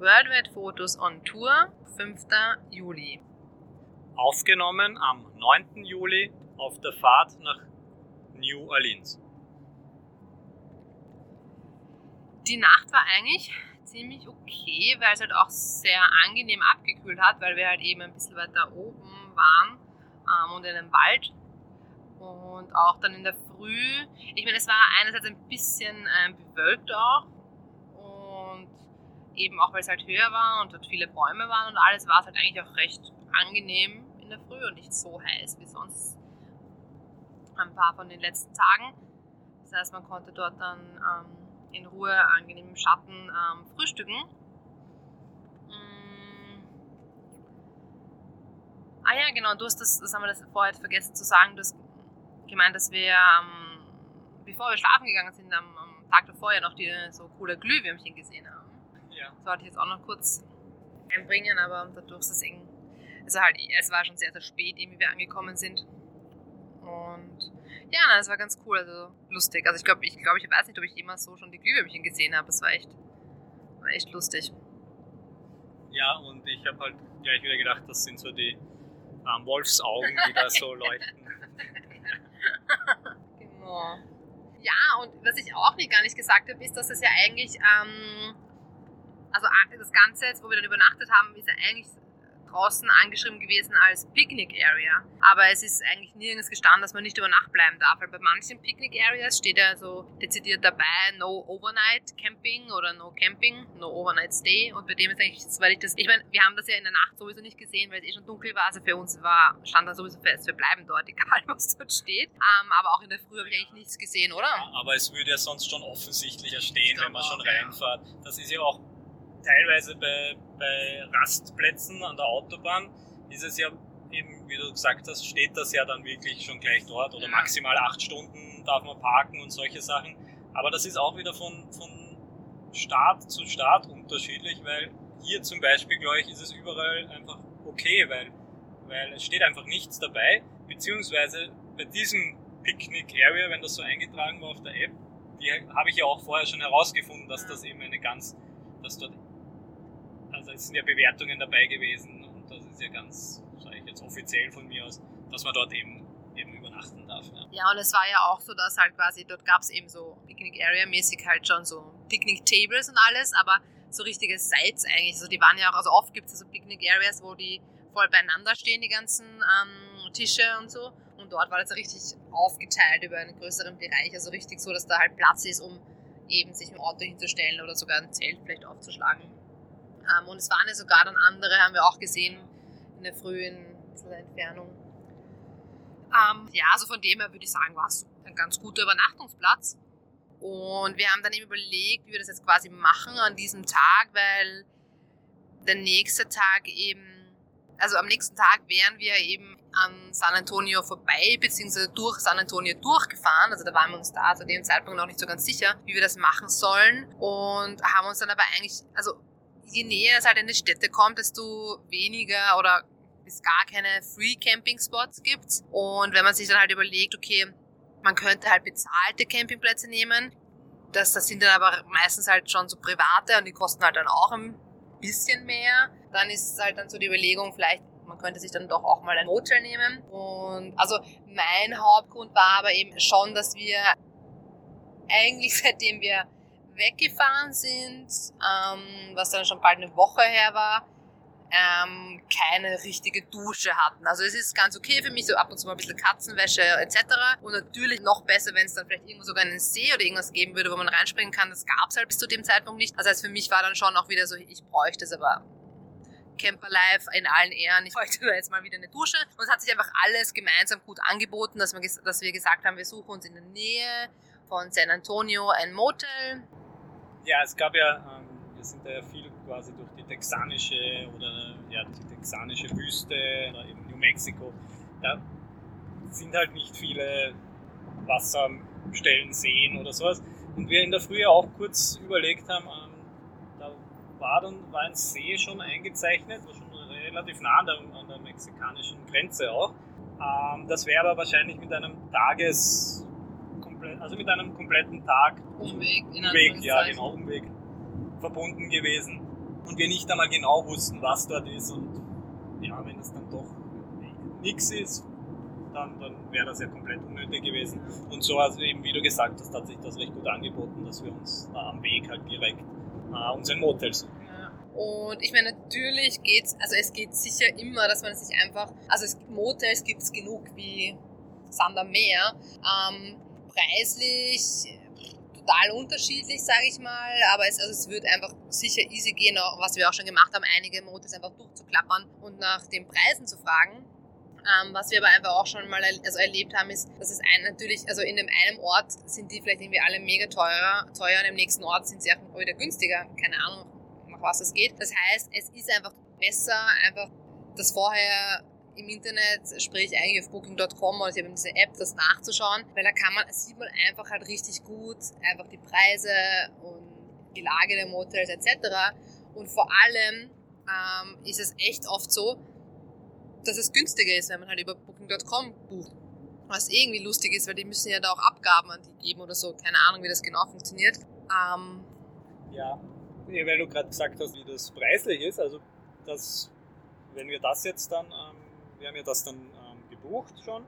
Worldwide Fotos on Tour, 5. Juli. Aufgenommen am 9. Juli auf der Fahrt nach New Orleans. Die Nacht war eigentlich ziemlich okay, weil es halt auch sehr angenehm abgekühlt hat, weil wir halt eben ein bisschen weiter oben waren ähm, und in einem Wald. Und auch dann in der Früh, ich meine, es war einerseits ein bisschen ähm, bewölkt auch eben auch, weil es halt höher war und dort viele Bäume waren und alles, war es halt eigentlich auch recht angenehm in der Früh und nicht so heiß wie sonst ein paar von den letzten Tagen. Das heißt, man konnte dort dann ähm, in Ruhe angenehm im Schatten ähm, frühstücken. Mm. Ah ja, genau, du hast das, das haben wir das vorher vergessen zu sagen, du hast gemeint, dass wir, ähm, bevor wir schlafen gegangen sind, am, am, Tag davor ja noch die so coole Glühwürmchen gesehen haben. Ja. Das wollte ich jetzt auch noch kurz einbringen, aber dadurch ist es eng. Also halt, es war schon sehr, sehr spät, wie wir angekommen sind. Und ja, nein, das war ganz cool, also lustig. Also ich glaube, ich, glaub, ich weiß nicht, ob ich jemals so schon die Glühwürmchen gesehen habe. Es war echt, war echt lustig. Ja, und ich habe halt gleich wieder gedacht, das sind so die ähm, Wolfsaugen, die da so leuchten. genau. Ja, und was ich auch nicht gar nicht gesagt habe, ist, dass es ja eigentlich, ähm, also das Ganze jetzt, wo wir dann übernachtet haben, ist ja eigentlich draußen angeschrieben gewesen als Picnic Area. Aber es ist eigentlich nirgends gestanden, dass man nicht über Nacht bleiben darf. Weil bei manchen Picnic Areas steht ja so dezidiert dabei No Overnight Camping oder No Camping, No Overnight Stay. Und bei dem ist eigentlich, soweit ich das, ich meine, wir haben das ja in der Nacht sowieso nicht gesehen, weil es eh schon dunkel war. Also für uns war, stand da sowieso fest, wir bleiben dort, egal was dort steht. Um, ähm, aber auch in der Früh habe ich eigentlich nichts gesehen, oder? Ja, aber es würde ja sonst schon offensichtlicher stehen, wenn man schon reinfährt. Das ist ja auch teilweise bei, bei Rastplätzen an der Autobahn ist es ja eben, wie du gesagt hast, steht das ja dann wirklich schon gleich dort oder maximal acht Stunden darf man parken und solche Sachen. Aber das ist auch wieder von, von Staat zu Staat unterschiedlich, weil hier zum Beispiel, glaube ich, ist es überall einfach okay, weil, weil es steht einfach nichts dabei, beziehungsweise bei diesem Picnic Area, wenn das so eingetragen war auf der App, die habe ich ja auch vorher schon herausgefunden, dass das eben eine ganz, dass dort es sind ja Bewertungen dabei gewesen und das ist ja ganz, sage ich jetzt offiziell von mir aus, dass man dort eben eben übernachten darf. Ja. ja, und es war ja auch so, dass halt quasi, dort gab es eben so Picnic-Area-mäßig halt schon so Picnic-Tables und alles, aber so richtige Sites eigentlich. Also die waren ja auch, also oft gibt es so Picnic-Areas, wo die voll beieinander stehen, die ganzen ähm, Tische und so. Und dort war das richtig aufgeteilt über einen größeren Bereich, also richtig so, dass da halt Platz ist, um eben sich im Auto hinzustellen oder sogar ein Zelt vielleicht aufzuschlagen. Ähm, und es waren ja sogar dann andere, haben wir auch gesehen, in der frühen Entfernung. Ähm, ja, also von dem her würde ich sagen, war es ein ganz guter Übernachtungsplatz. Und wir haben dann eben überlegt, wie wir das jetzt quasi machen an diesem Tag, weil der nächste Tag eben, also am nächsten Tag wären wir eben an San Antonio vorbei, beziehungsweise durch San Antonio durchgefahren. Also da waren wir uns da zu dem Zeitpunkt noch nicht so ganz sicher, wie wir das machen sollen. Und haben uns dann aber eigentlich, also je näher es halt in die Städte kommt, desto weniger oder bis gar keine Free Camping Spots gibt's. Und wenn man sich dann halt überlegt, okay, man könnte halt bezahlte Campingplätze nehmen, das, das sind dann aber meistens halt schon so private und die kosten halt dann auch ein bisschen mehr. Dann ist es halt dann so die Überlegung, vielleicht man könnte sich dann doch auch mal ein Hotel nehmen. Und also mein Hauptgrund war aber eben schon, dass wir eigentlich seitdem wir weggefahren sind, ähm, was dann schon bald eine Woche her war, ähm, keine richtige Dusche hatten. Also es ist ganz okay für mich, so ab und zu mal ein bisschen Katzenwäsche etc. Und natürlich noch besser, wenn es dann vielleicht irgendwo sogar einen See oder irgendwas geben würde, wo man reinspringen kann. Das gab es halt bis zu dem Zeitpunkt nicht. Das heißt, für mich war dann schon auch wieder so, ich bräuchte es, aber Camperlife in allen Ehren. Ich bräuchte da jetzt mal wieder eine Dusche. Und es hat sich einfach alles gemeinsam gut angeboten, dass wir gesagt haben, wir suchen uns in der Nähe von San Antonio ein Motel ja, es gab ja, ähm, wir sind da ja viel quasi durch die texanische oder ja, die texanische Wüste oder eben New Mexico. Da sind halt nicht viele Wasserstellen, Seen oder sowas. Und wir in der Früh auch kurz überlegt haben, ähm, da war dann war ein See schon eingezeichnet, war schon relativ nah an der, an der mexikanischen Grenze auch. Ähm, das wäre aber wahrscheinlich mit einem Tages also mit einem kompletten Tag Umweg, in Umweg, ja genau, Umweg verbunden gewesen. und wir nicht einmal genau wussten, was dort ist und ja, wenn es dann doch nichts ist, dann, dann wäre das ja komplett unnötig gewesen. Und so, also eben wie du gesagt hast, hat sich das recht gut angeboten, dass wir uns da am Weg halt direkt äh, uns ein Motel suchen. Und ich meine, natürlich geht's, also es geht sicher immer, dass man sich einfach, also es, Motels gibt es genug wie Sander Meer. Ähm, preislich total unterschiedlich, sage ich mal, aber es, also es wird einfach sicher easy gehen, was wir auch schon gemacht haben, einige Motels einfach durchzuklappern und nach den Preisen zu fragen. Ähm, was wir aber einfach auch schon mal also erlebt haben, ist, dass es ein, natürlich, also in dem einen Ort sind die vielleicht irgendwie alle mega teurer, teuer und im nächsten Ort sind sie auch wieder günstiger. Keine Ahnung, nach was es geht. Das heißt, es ist einfach besser, einfach das vorher im Internet, sprich eigentlich auf Booking.com oder ich habe diese App, das nachzuschauen, weil da kann man, sieht man einfach halt richtig gut einfach die Preise und die Lage der Motels etc. Und vor allem ähm, ist es echt oft so, dass es günstiger ist, wenn man halt über Booking.com bucht. Was irgendwie lustig ist, weil die müssen ja da auch Abgaben an die geben oder so. Keine Ahnung, wie das genau funktioniert. Ähm, ja, weil du gerade gesagt hast, wie das preislich ist. Also, das, wenn wir das jetzt dann, ähm, wir haben ja das dann ähm, gebucht schon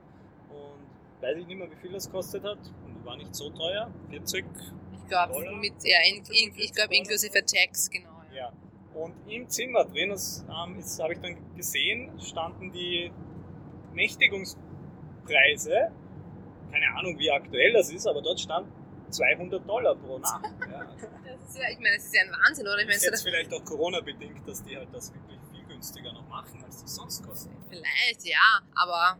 und weiß ich nicht mehr, wie viel das kostet hat. Und war nicht so teuer. 40 Ich glaube, mit, ja, in, in, ich glaube inklusive Tax, genau. Ja. ja. Und im Zimmer drin, das ähm, habe ich dann gesehen, standen die Nächtigungspreise. Keine Ahnung, wie aktuell das ist, aber dort stand 200 Dollar pro Nacht. Ja. Das ist ja, ich meine, das ist ja ein Wahnsinn, oder? Ich meine, ist jetzt vielleicht auch Corona-bedingt, dass die halt das wirklich günstiger noch machen, als das sonst kostet. Vielleicht, ja, aber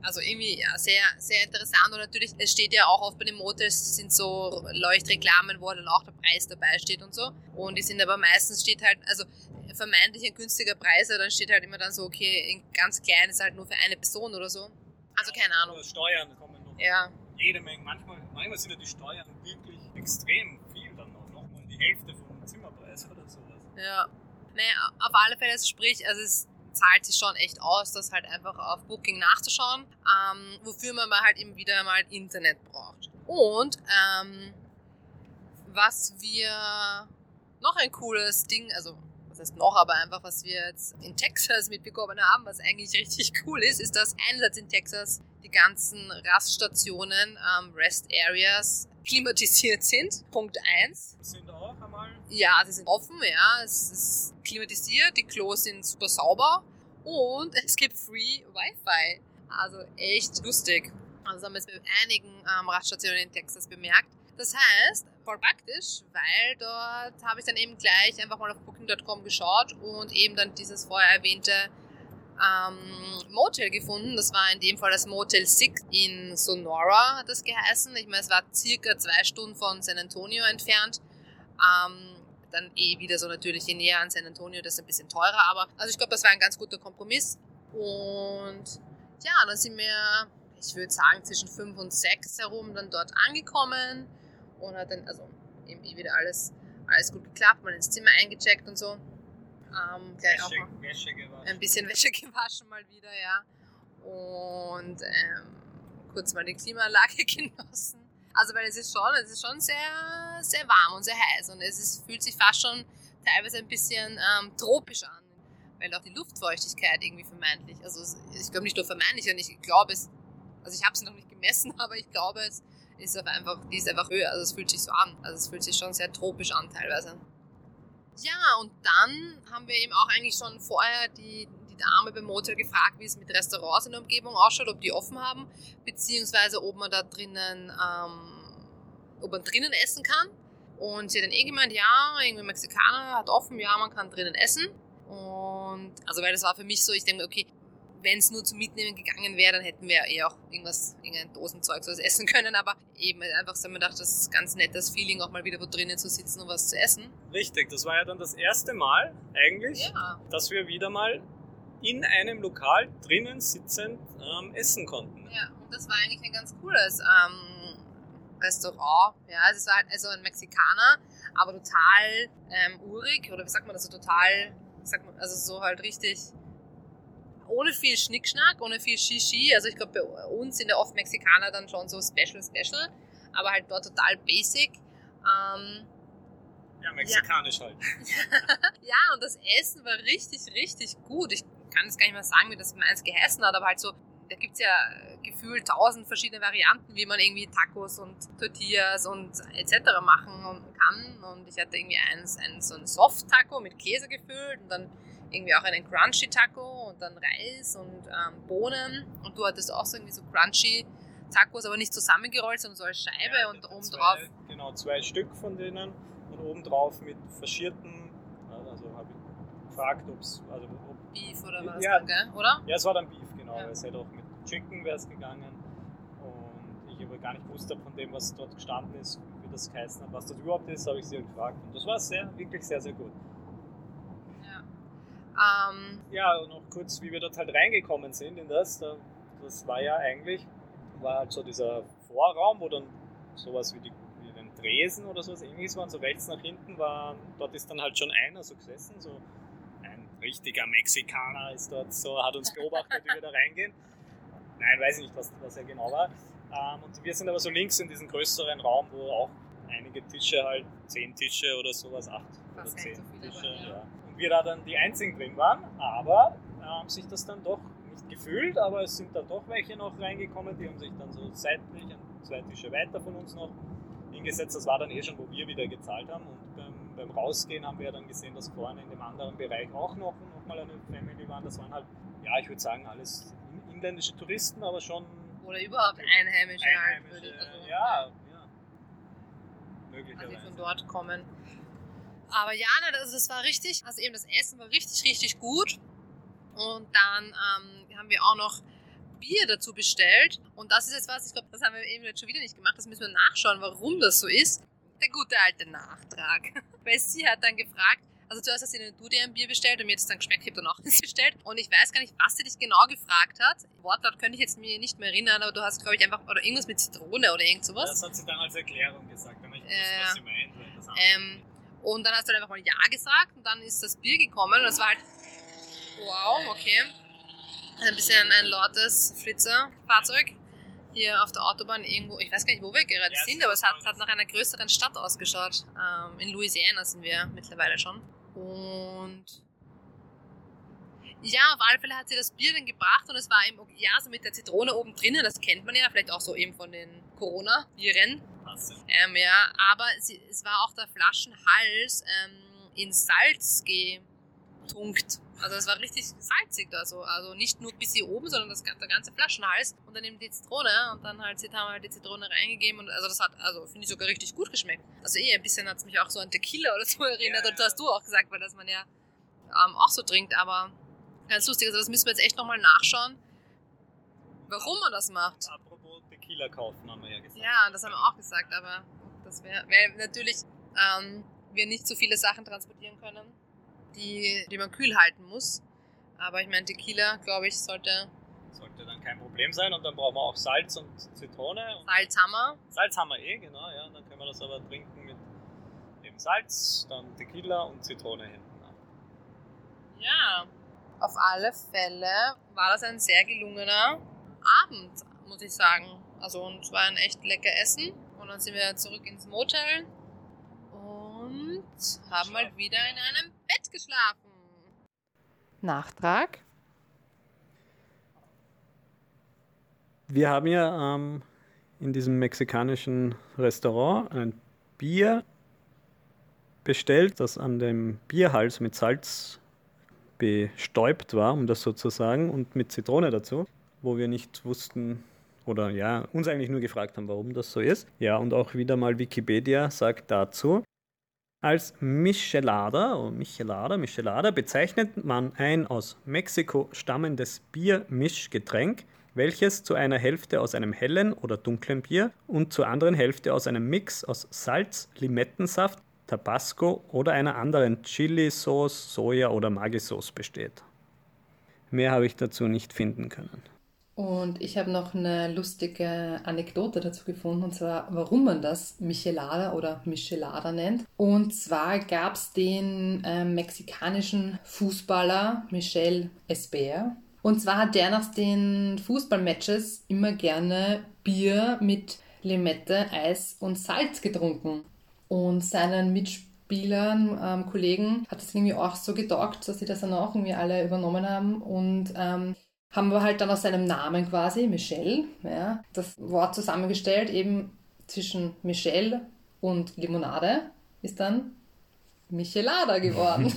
also irgendwie ja, sehr, sehr interessant und natürlich, es steht ja auch oft bei den Motels, sind so Leuchtreklamen, wo dann auch der Preis dabei steht und so. Und die sind aber meistens steht halt, also vermeintlich ein günstiger Preis, aber dann steht halt immer dann so, okay, ganz klein ist halt nur für eine Person oder so. Also keine Ahnung. Oder Steuern kommen noch. Ja. Jede Menge. Manchmal, manchmal sind ja die Steuern wirklich extrem viel dann noch. Nochmal die Hälfte vom Zimmerpreis oder sowas. Ja. Naja, auf alle Fälle, sprich, also es zahlt sich schon echt aus, das halt einfach auf Booking nachzuschauen, ähm, wofür man halt eben wieder mal Internet braucht. Und ähm, was wir noch ein cooles Ding, also was heißt noch, aber einfach was wir jetzt in Texas mitbekommen haben, was eigentlich richtig cool ist, ist, dass einerseits in Texas die ganzen Raststationen, ähm, Rest Areas klimatisiert sind. Punkt 1. Sind auch? Ja, sie sind offen, ja. Es ist klimatisiert, die Klos sind super sauber und es gibt Free Wi-Fi. Also echt lustig. Also das haben wir jetzt bei einigen ähm, Radstationen in Texas bemerkt. Das heißt, voll praktisch, weil dort habe ich dann eben gleich einfach mal auf Booking.com geschaut und eben dann dieses vorher erwähnte ähm, Motel gefunden. Das war in dem Fall das Motel 6 in Sonora, hat das geheißen. Ich meine, es war circa zwei Stunden von San Antonio entfernt. Ähm, dann eh wieder so natürlich je näher an San Antonio, das ist ein bisschen teurer, aber also ich glaube, das war ein ganz guter Kompromiss. Und ja, dann sind wir, ich würde sagen, zwischen 5 und 6 herum dann dort angekommen und hat dann, also eben eh wieder alles, alles gut geklappt, mal ins Zimmer eingecheckt und so. Ähm, Wäsche, auch Wäsche gewaschen. Ein bisschen Wäsche gewaschen mal wieder, ja. Und ähm, kurz mal die Klimaanlage genossen. Also weil es ist schon, es ist schon sehr, sehr warm und sehr heiß und es ist, fühlt sich fast schon teilweise ein bisschen ähm, tropisch an, weil auch die Luftfeuchtigkeit irgendwie vermeintlich, also ich glaube nicht nur vermeintlich, und ich glaube es, also ich habe es noch nicht gemessen, aber ich glaube es ist einfach, die ist einfach höher, also es fühlt sich so an, also es fühlt sich schon sehr tropisch an teilweise. Ja, und dann haben wir eben auch eigentlich schon vorher die, die Dame beim Motel gefragt, wie es mit Restaurants in der Umgebung ausschaut, ob die offen haben, beziehungsweise ob man da drinnen, ähm, ob man drinnen essen kann. Und sie hat dann eh gemeint, ja, irgendwie Mexikaner hat offen, ja, man kann drinnen essen. Und also weil das war für mich so, ich denke, okay, wenn es nur zum Mitnehmen gegangen wäre, dann hätten wir eh auch irgendwas, irgendein Dosenzeug so essen können. Aber eben einfach so, man dachte, das ist ganz nettes Feeling, auch mal wieder wo drinnen zu sitzen und was zu essen. Richtig, das war ja dann das erste Mal eigentlich, ja. dass wir wieder mal in einem Lokal drinnen sitzend ähm, essen konnten. Ja, und das war eigentlich ein ganz cooles ähm, Restaurant. Ja, also es war halt also ein Mexikaner, aber total ähm, urig, oder wie sagt man das so, total, sagt man, also so halt richtig ohne viel Schnickschnack, ohne viel Shishi. Also ich glaube, bei uns sind ja oft Mexikaner dann schon so special, special, aber halt dort total basic. Ähm, ja, mexikanisch ja. halt. Ja, und das Essen war richtig, richtig gut. Ich kann jetzt gar nicht mehr sagen, wie das meins geheißen hat, aber halt so, da gibt es ja gefühlt tausend verschiedene Varianten, wie man irgendwie Tacos und Tortillas und etc. machen kann. Und ich hatte irgendwie eins, eins so ein Soft-Taco mit Käse gefüllt und dann irgendwie auch einen Crunchy Taco und dann Reis und ähm, Bohnen. Und du hattest auch so irgendwie so Crunchy Tacos, aber nicht zusammengerollt, sondern so als Scheibe ja, und oben drauf. Genau, zwei Stück von denen und oben drauf mit faschierten, gefragt, ob es, also ob, Beef oder was, ja, dann, gell? oder? Ja, es war dann Beef, genau. Ja. Es hätte auch mit Chicken wäre es gegangen. Und ich aber gar nicht wusste von dem, was dort gestanden ist, wie das geheißen hat, was das überhaupt ist, habe ich sie gefragt. Und das war sehr, wirklich sehr, sehr gut. Ja. Ähm, ja, und noch kurz, wie wir dort halt reingekommen sind in das. Das war ja eigentlich, war halt so dieser Vorraum, wo dann sowas wie, die, Tresen oder sowas ähnliches waren, so rechts nach hinten war, dort ist dann halt schon einer so gesessen, so richtiger Mexikaner ist dort so, hat uns beobachtet, wie wir da reingehen. Nein, weiß ich nicht, was, was er genau war. Ähm, und wir sind aber so links in diesem größeren Raum, wo auch einige Tische halt, zehn Tische oder sowas, acht Fast oder zehn so Tische. waren, ja. ja. Und wir da dann die einzigen drin waren, aber haben ähm, sich das dann doch nicht gefühlt, aber es sind dann doch welche noch reingekommen, die haben sich dann so seitlich an zwei Tische weiter von uns noch hingesetzt. Das war dann eh schon, wo wir wieder gezahlt haben. Und beim, beim Rausgehen haben wir dann gesehen, dass vorne in dem anderen Bereich auch noch, noch mal eine Family waren. Das waren halt, ja, ich würde sagen, alles inländische Touristen, aber schon. Oder überhaupt Einheimische, Einheimische halt. Würde, also, ja, ja. Möglicherweise. Also die von dort kommen. Aber ja, also das war richtig, also eben das Essen war richtig, richtig gut. Und dann ähm, haben wir auch noch Bier dazu bestellt. Und das ist jetzt was, ich glaube, das haben wir eben jetzt schon wieder nicht gemacht. Das müssen wir nachschauen, warum das so ist. Der gute alte Nachtrag. Weil sie hat dann gefragt, also zuerst hast du dir ein Bier bestellt und mir hat es dann geschmeckt, ich habe dann auch eins bestellt. Und ich weiß gar nicht, was sie dich genau gefragt hat. Wortlaut könnte ich jetzt mir nicht mehr erinnern, aber du hast, glaube ich, einfach, oder irgendwas mit Zitrone oder irgend sowas. Das hat sie dann als Erklärung gesagt, wenn ich wusste, äh, was sie meint. Ähm, und dann hast du halt einfach mal Ja gesagt und dann ist das Bier gekommen und das war halt, wow, okay. Ein bisschen ein lautes Flitzerfahrzeug hier auf der Autobahn irgendwo, ich weiß gar nicht, wo wir gerade ja, sind, aber es hat, hat nach einer größeren Stadt ausgeschaut. Ähm, in Louisiana sind wir mittlerweile schon. Und ja, auf alle Fälle hat sie das Bier dann gebracht und es war eben, ja, so mit der Zitrone oben drinnen, das kennt man ja, vielleicht auch so eben von den Corona-Viren. Ähm, ja, aber sie, es war auch der Flaschenhals ähm, in Salz getunkt. Also es war richtig salzig da so. Also nicht nur bis hier oben, sondern das, der ganze Flaschenhals. Und dann eben die Zitrone und dann halt haben wir halt die Zitrone reingegeben. Und also das hat, also finde ich sogar richtig gut geschmeckt. Also eh ein bisschen hat es mich auch so an Tequila oder so erinnert. Ja, und das hast du auch gesagt, weil das man ja ähm, auch so trinkt. Aber ganz lustig, also das müssen wir jetzt echt nochmal nachschauen, warum man das macht. Apropos Tequila kaufen, haben wir ja gesagt. Ja, das haben wir auch gesagt, aber das wäre, weil natürlich ähm, wir nicht so viele Sachen transportieren können die, die man kühl halten muss. Aber ich meine, Tequila, glaube ich, sollte. Sollte dann kein Problem sein und dann brauchen wir auch Salz und Zitrone. Und Salz haben wir. Salz haben wir eh, genau, ja. Dann können wir das aber trinken mit eben Salz, dann Tequila und Zitrone hinten. Ja, auf alle Fälle war das ein sehr gelungener Abend, muss ich sagen. Also, und es war ein echt lecker Essen. Und dann sind wir zurück ins Motel haben mal wieder in einem Bett geschlafen. Nachtrag. Wir haben ja ähm, in diesem mexikanischen Restaurant ein Bier bestellt, das an dem Bierhals mit Salz bestäubt war, um das so zu sagen, und mit Zitrone dazu, wo wir nicht wussten oder ja, uns eigentlich nur gefragt haben, warum das so ist. Ja, und auch wieder mal Wikipedia sagt dazu, als Michelada oder Michelada, Michelada bezeichnet man ein aus Mexiko stammendes Biermischgetränk, welches zu einer Hälfte aus einem hellen oder dunklen Bier und zur anderen Hälfte aus einem Mix aus Salz, Limettensaft, Tabasco oder einer anderen Chili-Sauce, Soja- oder Maggi-Sauce besteht. Mehr habe ich dazu nicht finden können. Und ich habe noch eine lustige Anekdote dazu gefunden, und zwar, warum man das Michelada oder Michelada nennt. Und zwar gab es den äh, mexikanischen Fußballer Michel Esper. Und zwar hat der nach den Fußballmatches immer gerne Bier mit Limette, Eis und Salz getrunken. Und seinen Mitspielern ähm, Kollegen, hat das irgendwie auch so getaugt, dass sie das dann auch irgendwie alle übernommen haben und ähm, haben wir halt dann aus seinem Namen quasi, Michel, ja, das Wort zusammengestellt, eben zwischen Michel und Limonade ist dann Michelada geworden.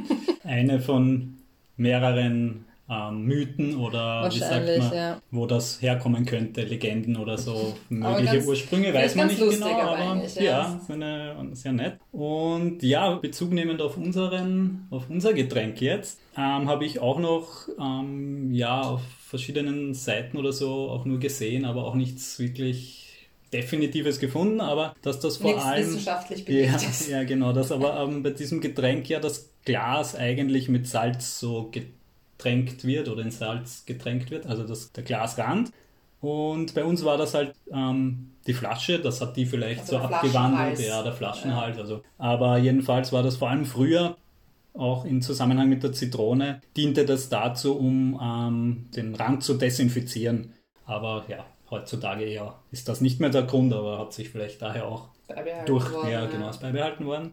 Eine von mehreren ähm, Mythen oder wie sagt man, ja. wo das herkommen könnte, Legenden oder so, mögliche ganz, Ursprünge, weiß man nicht genau, aber ja, ja eine, sehr nett. Und ja, Bezug nehmend auf unseren, auf unser Getränk jetzt, ähm, habe ich auch noch ähm, ja auf verschiedenen Seiten oder so auch nur gesehen, aber auch nichts wirklich Definitives gefunden, aber dass das vor Nichts allem wissenschaftlich ja, ist. Ja, genau, dass aber ähm, bei diesem Getränk ja das Glas eigentlich mit Salz so getränkt wird oder in Salz getränkt wird, also das, der Glasrand. Und bei uns war das halt ähm, die Flasche, das hat die vielleicht also so abgewandelt, ja, der Flaschenhals. Ja. Also. Aber jedenfalls war das vor allem früher, auch im Zusammenhang mit der Zitrone, diente das dazu, um ähm, den Rand zu desinfizieren. Aber ja, heutzutage ja, ist das nicht mehr der Grund, aber hat sich vielleicht daher auch durch, worden, ja, genau, ist beibehalten worden.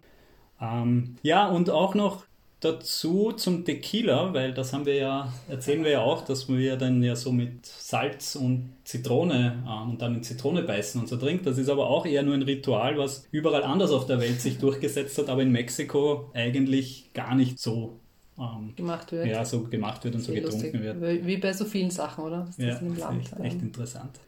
Ähm, ja, und auch noch dazu zum Tequila, weil das haben wir ja, erzählen wir ja auch, dass wir dann ja so mit Salz und Zitrone äh, und dann in Zitrone beißen und so trinkt. Das ist aber auch eher nur ein Ritual, was überall anders auf der Welt sich durchgesetzt hat, aber in Mexiko eigentlich gar nicht so ähm, gemacht wird. Ja, so gemacht wird und Sehr so getrunken lustig. wird. Wie bei so vielen Sachen, oder? Was ja, das, das ist echt, echt interessant.